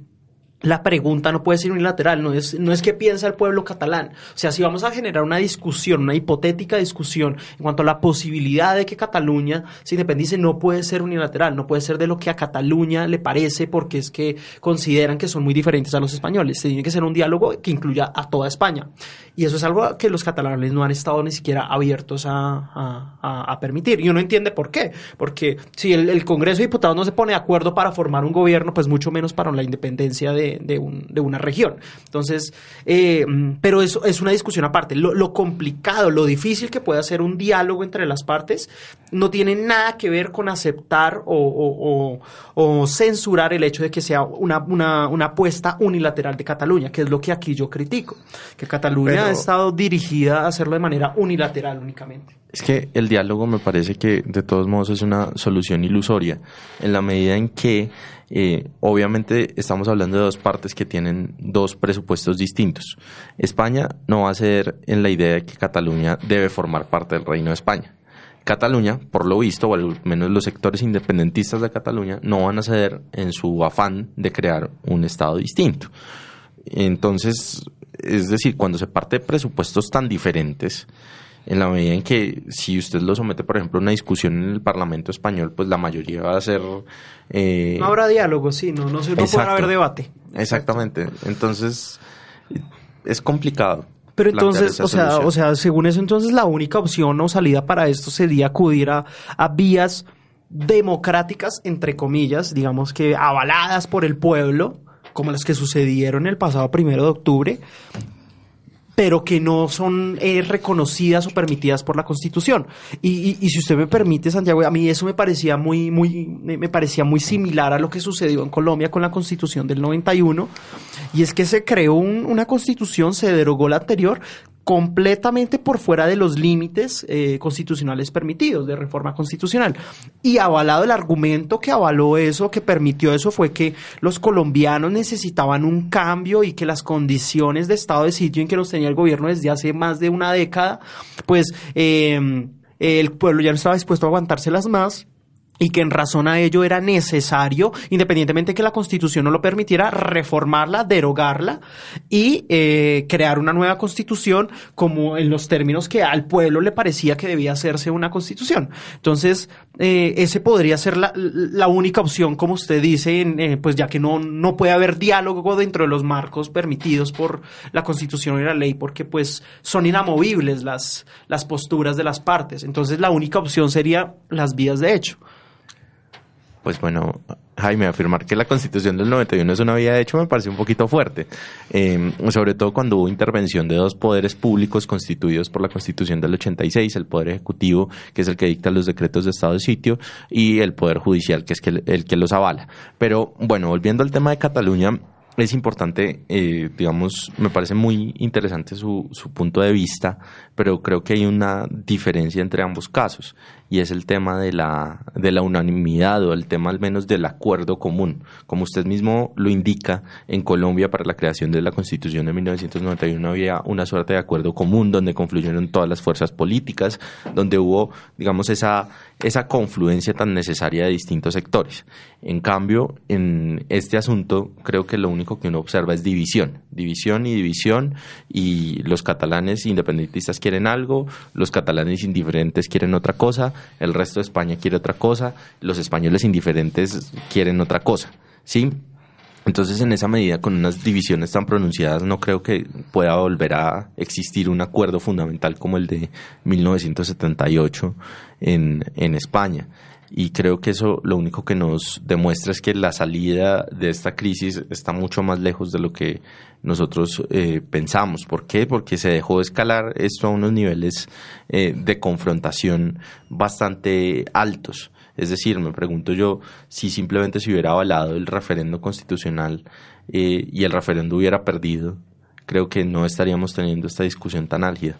Speaker 4: la pregunta no puede ser unilateral, no es, no es qué piensa el pueblo catalán. O sea, si vamos a generar una discusión, una hipotética discusión en cuanto a la posibilidad de que Cataluña se independice, no puede ser unilateral, no puede ser de lo que a Cataluña le parece porque es que consideran que son muy diferentes a los españoles. Tiene que ser un diálogo que incluya a toda España. Y eso es algo que los catalanes no han estado ni siquiera abiertos a, a, permitir. Y uno entiende por qué. Porque si el, el Congreso de Diputados no se pone de acuerdo para formar un gobierno, pues mucho menos para la independencia de de, una región. Entonces, eh, pero eso es una discusión aparte. Lo, complicado, lo difícil que puede hacer un diálogo entre las partes no tiene nada que ver con aceptar o, censurar el hecho de que sea una, una, apuesta unilateral de Cataluña, que es lo que aquí yo critico, que Cataluña ha estado dirigida a hacerlo de manera unilateral únicamente.
Speaker 5: Es que el diálogo me parece que de todos modos es una solución ilusoria, en la medida en que eh, obviamente estamos hablando de dos partes que tienen dos presupuestos distintos. España no va a ser en la idea de que Cataluña debe formar parte del Reino de España. Cataluña, por lo visto, o al menos los sectores independentistas de Cataluña, no van a ceder en su afán de crear un Estado distinto. Entonces, es decir, cuando se parte de presupuestos tan diferentes, en la medida en que si usted lo somete, por ejemplo, a una discusión en el Parlamento español, pues la mayoría va a ser...
Speaker 4: Eh, no habrá diálogo, sí, no, no, se, no podrá haber debate.
Speaker 5: Exactamente. Entonces, es complicado.
Speaker 4: Pero entonces, o sea, o sea, según eso, entonces la única opción o salida para esto sería acudir a, a vías democráticas, entre comillas, digamos que avaladas por el pueblo, como las que sucedieron el pasado primero de octubre, pero que no son eh, reconocidas o permitidas por la Constitución. Y, si usted me permite, Santiago, a mí eso me parecía muy, muy, me parecía muy similar a lo que sucedió en Colombia con la Constitución del 91, y es que se creó una Constitución, se derogó la anterior, completamente por fuera de los límites eh, constitucionales permitidos de reforma constitucional. Y avalado el argumento que avaló eso, que permitió eso, fue que los colombianos necesitaban un cambio y que las condiciones de estado de sitio en que los tenía el gobierno desde hace más de una década, pues eh, el pueblo ya no estaba dispuesto a aguantárselas más y que en razón a ello era necesario, independientemente de que la Constitución no lo permitiera, reformarla, derogarla y eh, crear una nueva Constitución como en los términos que al pueblo le parecía que debía hacerse una Constitución. Entonces, eh, ese podría ser la, la, única opción, como usted dice, eh, pues ya que no, no puede haber diálogo dentro de los marcos permitidos por la Constitución y la ley, porque pues son inamovibles las, las posturas de las partes. Entonces, la única opción sería las vías de hecho
Speaker 5: pues bueno, Jaime, afirmar que la constitución del 91 es una vía de hecho me parece un poquito fuerte, em, sobre todo cuando hubo intervención de dos poderes públicos constituidos por la constitución del 86, el poder ejecutivo, que es el que dicta los decretos de estado de sitio, y el poder judicial, que es el que los avala. Pero bueno, volviendo al tema de Cataluña, es importante, eh, digamos, me parece muy interesante su, su punto de vista, pero creo que hay una diferencia entre ambos casos y es el tema de la, de la unanimidad o el tema al menos del acuerdo común. Como usted mismo lo indica, en Colombia para la creación de la Constitución de 1991 había una suerte de acuerdo común donde confluyeron todas las fuerzas políticas, donde hubo, digamos, esa, esa confluencia tan necesaria de distintos sectores. En cambio, en este asunto creo que lo único que uno observa es división, división y división y los catalanes independentistas quieren algo, los catalanes indiferentes quieren otra cosa el resto de España quiere otra cosa, los españoles indiferentes quieren otra cosa, ¿sí? Entonces, en esa medida, con unas divisiones tan pronunciadas, no creo que pueda volver a existir un acuerdo fundamental como el de 1978 en, en España. Y creo que eso lo único que nos demuestra es que la salida de esta crisis está mucho más lejos de lo que nosotros eh, pensamos. ¿Por qué? Porque se dejó de escalar esto a unos niveles eh, de confrontación bastante altos. Es decir, me pregunto yo si simplemente se hubiera avalado el referendo constitucional eh, y el referendo hubiera perdido, creo que no estaríamos teniendo esta discusión tan álgida.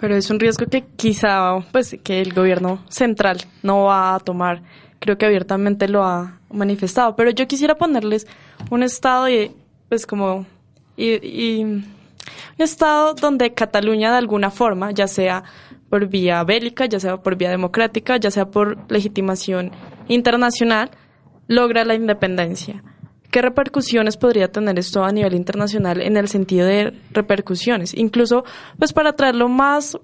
Speaker 3: Pero es un riesgo que quizá pues que el gobierno central no va a tomar. Creo que abiertamente lo ha manifestado. Pero yo quisiera ponerles un estado y pues como y, un estado donde Cataluña de alguna forma, ya sea por vía bélica, ya sea por vía democrática, ya sea por legitimación internacional, logra la independencia. ¿Qué repercusiones podría tener esto a nivel internacional en el sentido de repercusiones? Incluso, pues para traerlo más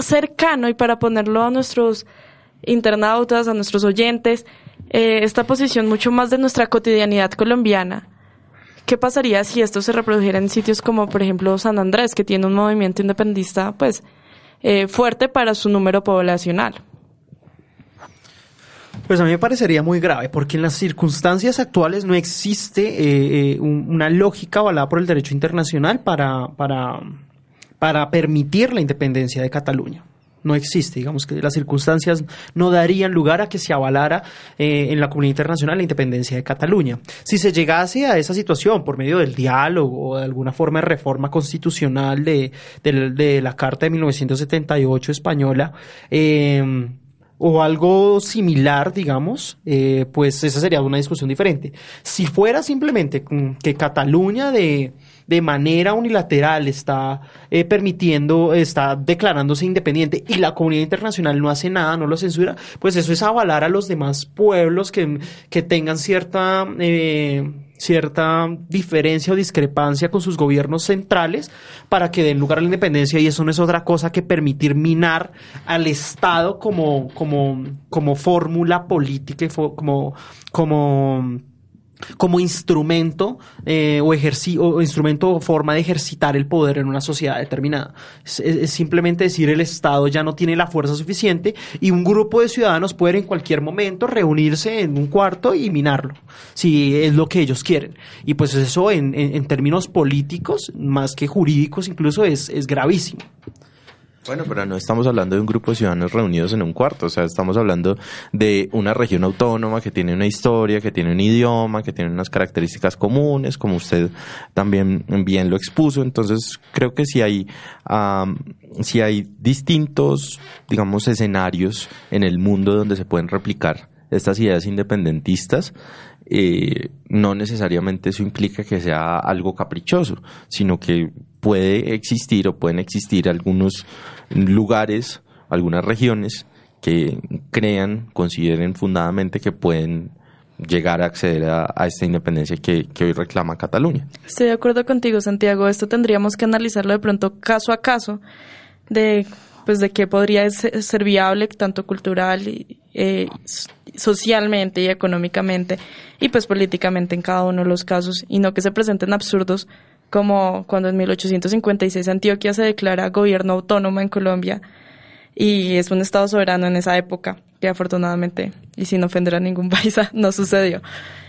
Speaker 3: cercano y para ponerlo a nuestros internautas, a nuestros oyentes, eh, esta posición mucho más de nuestra cotidianidad colombiana. ¿Qué pasaría si esto se reprodujera en sitios como, por ejemplo, San Andrés, que tiene un movimiento independista, pues, eh, fuerte para su número poblacional?
Speaker 4: Pues a mí me parecería muy grave, porque en las circunstancias actuales no existe eh, eh, una lógica avalada por el derecho internacional para, para, para permitir la independencia de Cataluña no existe. Digamos que las circunstancias no darían lugar a que se avalara eh, en la comunidad internacional la independencia de Cataluña. Si se llegase a esa situación por medio del diálogo o de alguna forma de reforma constitucional de, de la Carta de 1978 española, eh, o algo similar, digamos, eh, pues esa sería una discusión diferente. Si fuera simplemente que Cataluña de, de manera unilateral está eh, permitiendo, está declarándose independiente y la comunidad internacional no hace nada, no lo censura, pues eso es avalar a los demás pueblos que, que tengan cierta... Eh, cierta diferencia o discrepancia con sus gobiernos centrales para que den lugar a la independencia y eso no es otra cosa que permitir minar al Estado como, como, como fórmula política y como, como como instrumento eh, o, o instrumento o forma de ejercitar el poder en una sociedad determinada. Es, simplemente decir el Estado ya no tiene la fuerza suficiente y un grupo de ciudadanos puede en cualquier momento reunirse en un cuarto y minarlo, si es lo que ellos quieren. Y pues eso en, en, términos políticos, más que jurídicos incluso, es, es gravísimo.
Speaker 5: Bueno, pero no estamos hablando de un grupo de ciudadanos reunidos en un cuarto, o sea, estamos hablando de una región autónoma que tiene una historia, que tiene un idioma, que tiene unas características comunes, como usted también bien lo expuso. Entonces, creo que si hay, si hay distintos, digamos, escenarios en el mundo donde se pueden replicar estas ideas independentistas, eh, no necesariamente eso implica que sea algo caprichoso, sino que puede existir o pueden existir algunos lugares, algunas regiones que crean, consideren fundadamente que pueden llegar a acceder a, esta independencia que, hoy reclama Cataluña.
Speaker 3: Estoy de acuerdo contigo, Santiago. Esto tendríamos que analizarlo de pronto caso a caso, de pues de qué podría ser, viable tanto cultural y eh, socialmente y económicamente y pues políticamente en cada uno de los casos y no que se presenten absurdos como cuando en 1856 Antioquia se declara gobierno autónomo en Colombia y es un estado soberano en esa época, que afortunadamente, y sin ofender a ningún país, no sucedió.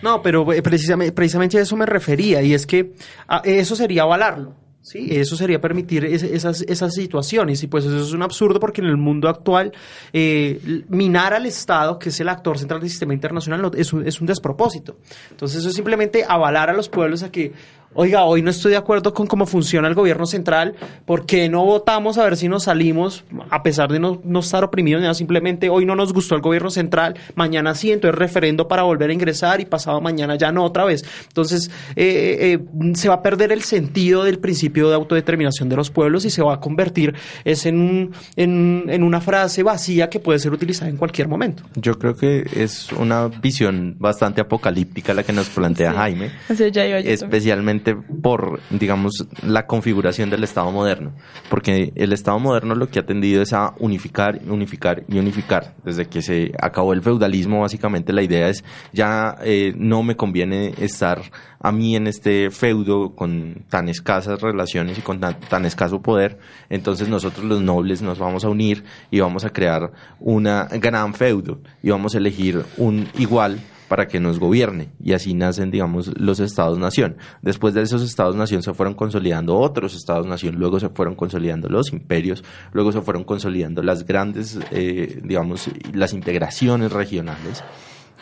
Speaker 4: No, pero eh, precisamente, precisamente a eso me refería, y es que ah, eso sería avalarlo. Sí, eso sería permitir esas, esas situaciones y pues eso es un absurdo porque en el mundo actual eh, minar al Estado, que es el actor central del sistema internacional, es, un, es un despropósito. Entonces eso es simplemente avalar a los pueblos a que oiga, hoy no estoy de acuerdo con cómo funciona el gobierno central, ¿por qué no votamos a ver si nos salimos, a pesar de no, estar oprimidos, nada, simplemente hoy no nos gustó el gobierno central, mañana sí, entonces referendo para volver a ingresar y pasado mañana ya no otra vez. Entonces, eh, eh, se va a perder el sentido del principio de autodeterminación de los pueblos y se va a convertir es en, en, en una frase vacía que puede ser utilizada en cualquier momento.
Speaker 5: Yo creo que es una visión bastante apocalíptica la que nos plantea Jaime, especialmente por, digamos, la configuración del Estado moderno, porque el Estado moderno lo que ha tendido es a unificar, unificar y unificar. Desde que se acabó el feudalismo, básicamente la idea es ya eh, no me conviene estar a mí en este feudo con tan escasas relaciones y con tan, tan escaso poder, entonces nosotros los nobles nos vamos a unir y vamos a crear una gran feudo y vamos a elegir un igual para que nos gobierne y así nacen, digamos, los estados-nación. Después de esos estados-nación se fueron consolidando otros estados-nación, luego se fueron consolidando los imperios, luego se fueron consolidando las grandes, eh, digamos, las integraciones regionales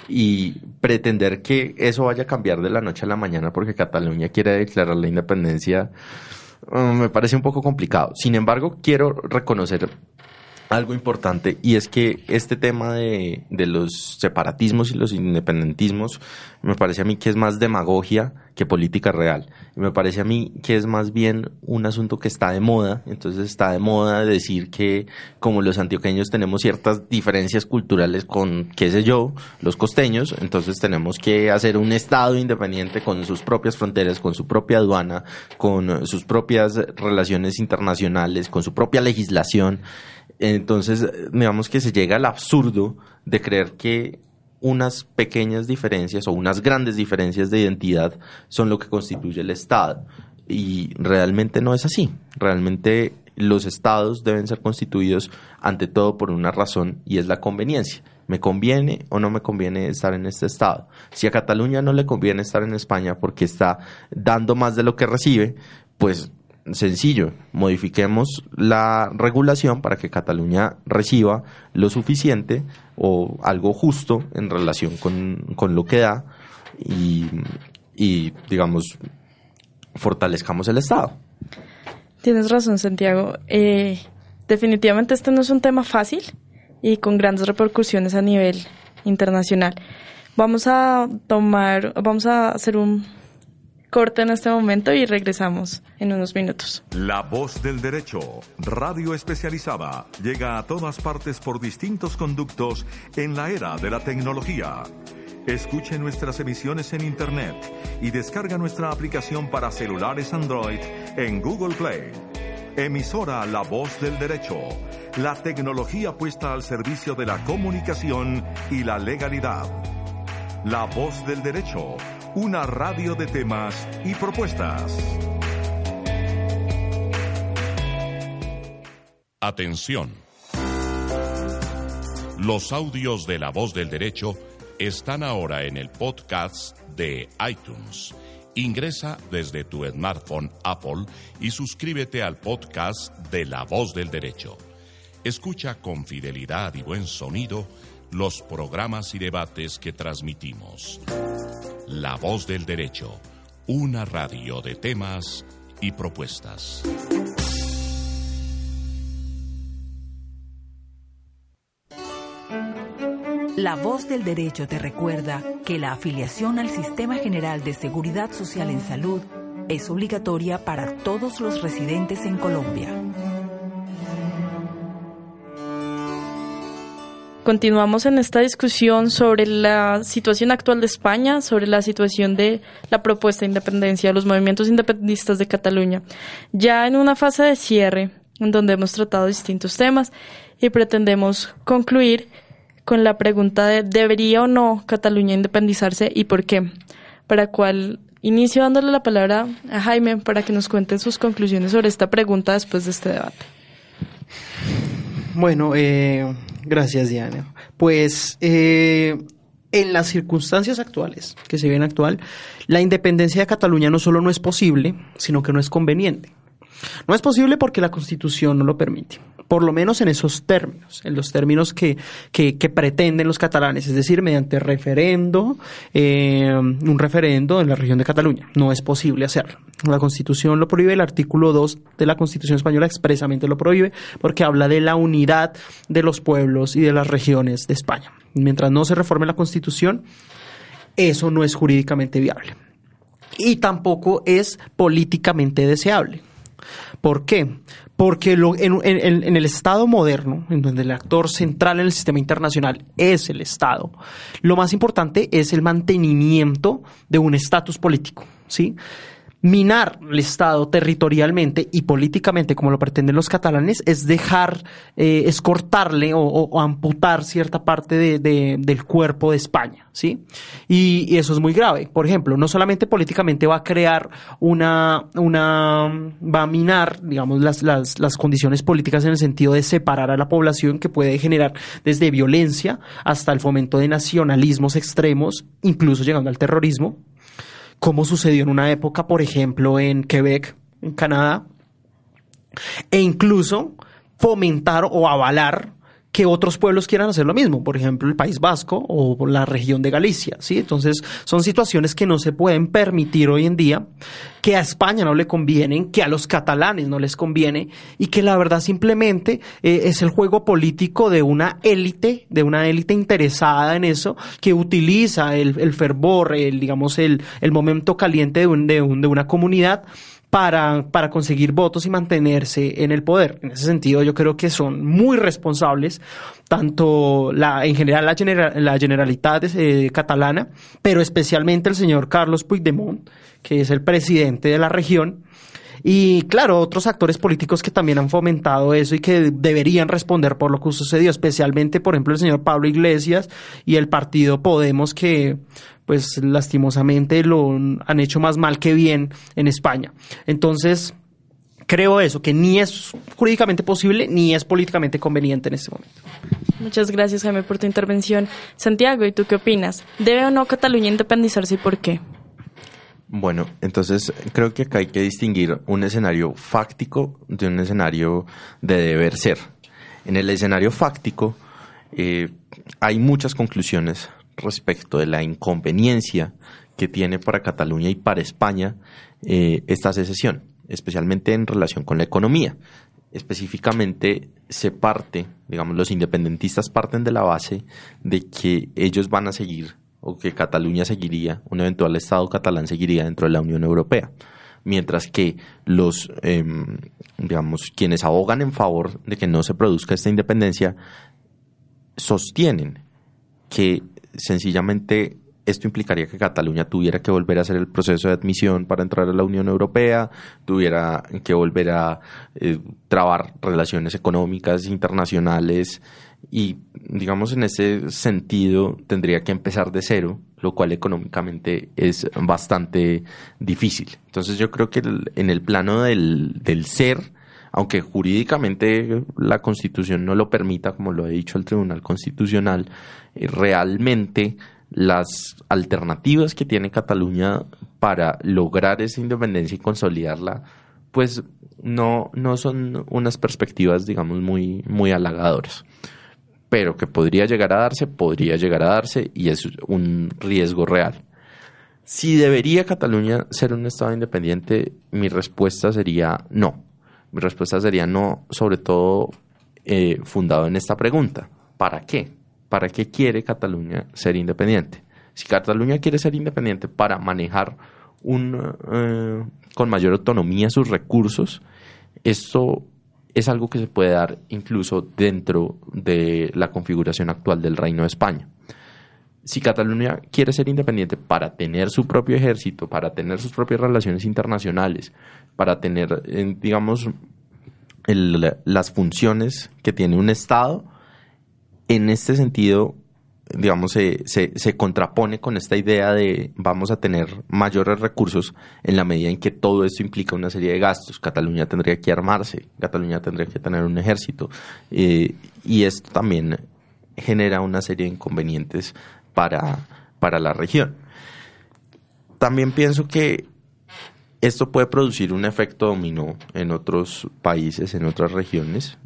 Speaker 5: y pretender que eso vaya a cambiar de la noche a la mañana porque Cataluña quiere declarar la independencia mm, me parece un poco complicado. Sin embargo, quiero reconocer algo importante y es que este tema de, de, los separatismos y los independentismos me parece a mí que es más demagogia que política real. Me parece a mí que es más bien un asunto que está de moda, entonces está de moda decir que como los antioqueños tenemos ciertas diferencias culturales con, qué sé yo, los costeños, entonces tenemos que hacer un Estado independiente con sus propias fronteras, con su propia aduana, con sus propias relaciones internacionales, con su propia legislación. Entonces, digamos que se llega al absurdo de creer que unas pequeñas diferencias o unas grandes diferencias de identidad son lo que constituye el Estado. Y realmente no es así. Realmente los estados deben ser constituidos ante todo por una razón y es la conveniencia. ¿Me conviene o no me conviene estar en este estado? Si a Cataluña no le conviene estar en España porque está dando más de lo que recibe, pues sencillo, modifiquemos la regulación para que Cataluña reciba lo suficiente o algo justo en relación con, lo que da y, y, digamos, fortalezcamos el Estado.
Speaker 3: Tienes razón, Santiago. Eh, definitivamente este no es un tema fácil y con grandes repercusiones a nivel internacional. Vamos a tomar, vamos a hacer un corte en este momento y regresamos en unos minutos.
Speaker 6: La voz del derecho, radio especializada, llega a todas partes por distintos conductos en la era de la tecnología. Escuche nuestras emisiones en Internet y descarga nuestra aplicación para celulares Android en Google Play. Emisora La Voz del Derecho, la tecnología puesta al servicio de la comunicación y la legalidad. La Voz del Derecho una radio de temas y propuestas.
Speaker 2: Atención. Los audios de la voz del derecho están ahora en el podcast de iTunes. Ingresa desde tu smartphone Apple y suscríbete al podcast de La Voz del Derecho. Escucha con fidelidad y buen sonido los programas y debates que transmitimos. La voz del derecho, una radio de temas y propuestas.
Speaker 7: La voz del derecho te recuerda que la afiliación al Sistema General de Seguridad Social en Salud es obligatoria para todos los residentes en Colombia.
Speaker 3: Continuamos en esta discusión sobre la situación actual de España, sobre la situación de la propuesta de independencia, los movimientos independistas de Cataluña. Ya en una fase de cierre, en donde hemos tratado distintos temas y pretendemos concluir con la pregunta de ¿debería o no Cataluña independizarse y por qué? Para cual inicio dándole la palabra a Jaime para que nos cuenten sus conclusiones sobre esta pregunta después de este debate.
Speaker 4: Bueno, eh, Gracias, Diana. Pues eh, en las circunstancias actuales, que se ven actual, la independencia de Cataluña no solo no es posible, sino que no es conveniente. No es posible porque la Constitución no lo permite por lo menos en esos términos, en los términos que, pretenden los catalanes, es decir, mediante referendo, eh, un referendo en la región de Cataluña. No es posible hacerlo. La Constitución lo prohíbe, el artículo 2 de la Constitución española expresamente lo prohíbe porque habla de la unidad de los pueblos y de las regiones de España. Mientras no se reforme la Constitución, eso no es jurídicamente viable. Y tampoco es políticamente deseable. ¿Por qué? Porque en, el Estado moderno, en donde el actor central en el sistema internacional es el Estado, lo más importante es el mantenimiento de un estatus político, ¿sí? Minar el Estado territorialmente y políticamente, como lo pretenden los catalanes, es dejar, eh, es cortarle o, amputar cierta parte de, del cuerpo de España, ¿sí? Y, eso es muy grave. Por ejemplo, no solamente políticamente va a crear una, una, va a minar, digamos, las, las, las condiciones políticas en el sentido de separar a la población que puede generar desde violencia hasta el fomento de nacionalismos extremos, incluso llegando al terrorismo, como sucedió en una época, por ejemplo, en Quebec, en Canadá, e incluso fomentar o avalar que otros pueblos quieran hacer lo mismo, por ejemplo, el País Vasco o la región de Galicia, ¿sí? Entonces, son situaciones que no se pueden permitir hoy en día, que a España no le convienen, que a los catalanes no les conviene y que la verdad simplemente eh, es el juego político de una élite, de una élite interesada en eso, que utiliza el, fervor, el, digamos, el, el momento caliente de, un, de, un, de una comunidad para, para conseguir votos y mantenerse en el poder. En ese sentido, yo creo que son muy responsables, tanto la, en general la, Generalitat eh, catalana, pero especialmente el señor Carlos Puigdemont, que es el presidente de la región, y claro, otros actores políticos que también han fomentado eso y que deberían responder por lo que sucedió, especialmente, por ejemplo, el señor Pablo Iglesias y el partido Podemos, que pues lastimosamente lo han hecho más mal que bien en España. Entonces, creo eso, que ni es jurídicamente posible ni es políticamente conveniente en este momento.
Speaker 3: Muchas gracias, Jaime, por tu intervención. Santiago, ¿y tú qué opinas? ¿Debe o no Cataluña independizarse y por qué?
Speaker 5: Bueno, entonces creo que acá hay que distinguir un escenario fáctico de un escenario de deber ser. En el escenario fáctico eh, hay muchas conclusiones respecto de la inconveniencia que tiene para Cataluña y para España eh, esta secesión, especialmente en relación con la economía. Específicamente se parte, digamos, los independentistas parten de la base de que ellos van a seguir o que Cataluña seguiría, un eventual Estado catalán seguiría dentro de la Unión Europea. Mientras que los, em, digamos, quienes abogan en favor de que no se produzca esta independencia, sostienen que sencillamente esto implicaría que Cataluña tuviera que volver a hacer el proceso de admisión para entrar a la Unión Europea, tuviera que volver a eh, trabar relaciones económicas internacionales y digamos en ese sentido tendría que empezar de cero, lo cual económicamente es bastante difícil. Entonces yo creo que en el plano del, del ser, aunque jurídicamente la Constitución no lo permita, como lo ha dicho el Tribunal Constitucional, eh, realmente las alternativas que tiene Cataluña para lograr esa independencia y consolidarla, pues no, no son unas perspectivas, digamos, muy, muy halagadoras pero que podría llegar a darse, podría llegar a darse y es un riesgo real. Si debería Cataluña ser un Estado independiente, mi respuesta sería no. Mi respuesta sería no, sobre todo eh, fundado en esta pregunta. ¿Para qué? ¿Para qué quiere Cataluña ser independiente? Si Cataluña quiere ser independiente para manejar un, eh, con mayor autonomía sus recursos, esto es algo que se puede dar incluso dentro de la configuración actual del Reino de España. Si Cataluña quiere ser independiente para tener su propio ejército, para tener sus propias relaciones internacionales, para tener, eh, digamos, las funciones que tiene un Estado, en este sentido digamos, se, se, contrapone con esta idea de vamos a tener mayores recursos en la medida en que todo esto implica una serie de gastos. Cataluña tendría que armarse, Cataluña tendría que tener un ejército eh, y esto también genera una serie de inconvenientes para, para la región. También pienso que esto puede producir un efecto dominó en otros países, en otras regiones,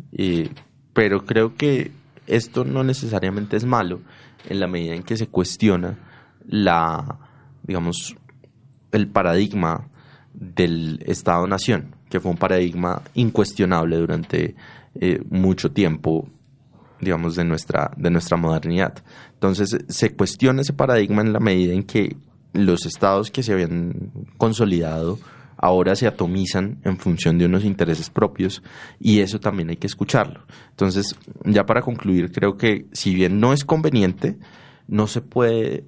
Speaker 5: pero creo que esto no necesariamente es malo en la medida en que se cuestiona la, digamos, el paradigma del Estado-Nación, que fue un paradigma incuestionable durante eh, mucho tiempo, digamos, de nuestra, de nuestra modernidad. Entonces, se cuestiona ese paradigma en la medida en que los estados que se habían consolidado ahora se atomizan en función de unos intereses propios y eso también hay que escucharlo. Entonces, ya para concluir, creo que si bien no es conveniente, no se puede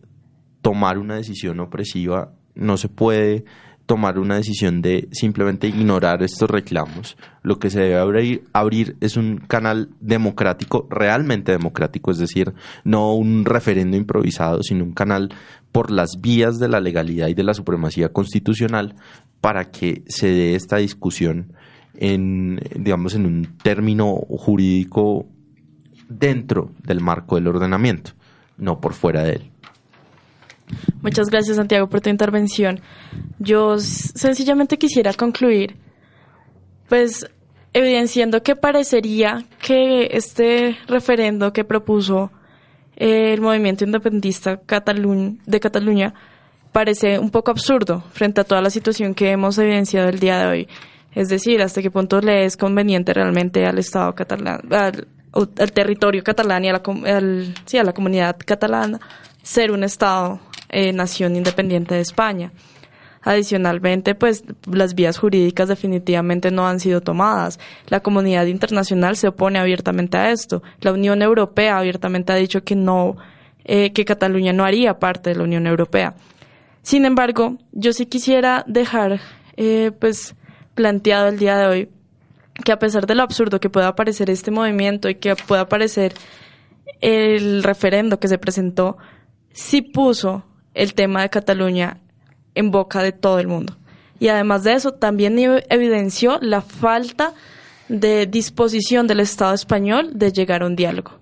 Speaker 5: tomar una decisión opresiva, no se puede tomar una decisión de simplemente ignorar estos reclamos. Lo que se debe abrir, es un canal democrático, realmente democrático, es decir, no un referendo improvisado, sino un canal por las vías de la legalidad y de la supremacía constitucional para que se dé esta discusión en, digamos, en un término jurídico dentro del marco del ordenamiento, no por fuera de él.
Speaker 3: Muchas gracias Santiago por tu intervención. Yo sencillamente quisiera concluir, pues evidenciando que parecería que este referendo que propuso el movimiento independentista de Cataluña parece un poco absurdo frente a toda la situación que hemos evidenciado el día de hoy. Es decir, hasta qué punto le es conveniente realmente al Estado catalán, al, territorio catalán y a la, sí, a la comunidad catalana ser un Estado eh, nación independiente de España. Adicionalmente, pues las vías jurídicas definitivamente no han sido tomadas. La comunidad internacional se opone abiertamente a esto. La Unión Europea abiertamente ha dicho que no, eh, que Cataluña no haría parte de la Unión Europea. Sin embargo, yo sí quisiera dejar, eh, pues, planteado el día de hoy que a pesar de lo absurdo que pueda parecer este movimiento y que pueda parecer el referendo que se presentó, sí puso el tema de Cataluña en boca de todo el mundo. Y además de eso, también evidenció la falta de disposición del Estado español de llegar a un diálogo.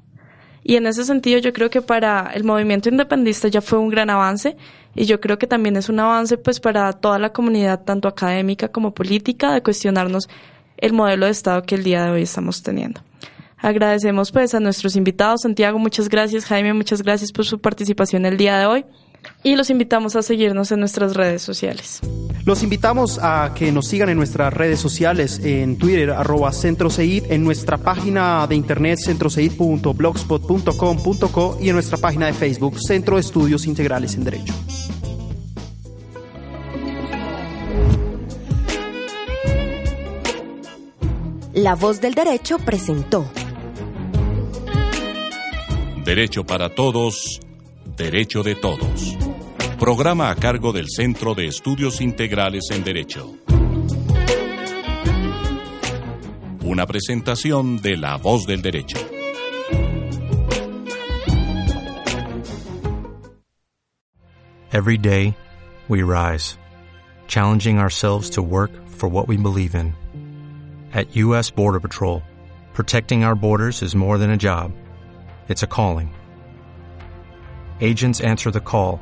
Speaker 3: Y en ese sentido yo creo que para el movimiento independista ya fue un gran avance y yo creo que también es un avance pues para toda la comunidad, tanto académica como política, de cuestionarnos el modelo de Estado que el día de hoy estamos teniendo. Agradecemos pues a nuestros invitados. Santiago, muchas gracias. Jaime, muchas gracias por su participación el día de hoy y los invitamos a seguirnos en nuestras redes sociales.
Speaker 4: Los invitamos a que nos sigan en nuestras redes sociales, en Twitter, arroba CentroSeid, en nuestra página de internet centroseid.blogspot.com.co y en nuestra página de Facebook, Centro de Estudios Integrales en Derecho.
Speaker 1: La voz del derecho presentó.
Speaker 2: Derecho para todos Derecho de Todos. Programa a cargo del Centro de Estudios Integrales en Derecho. Una presentación de La Voz del Derecho.
Speaker 8: Every day, we rise, challenging ourselves to work for what we believe in. At U.S. Border Patrol, protecting our borders is more than a job, it's a calling agents answer the call,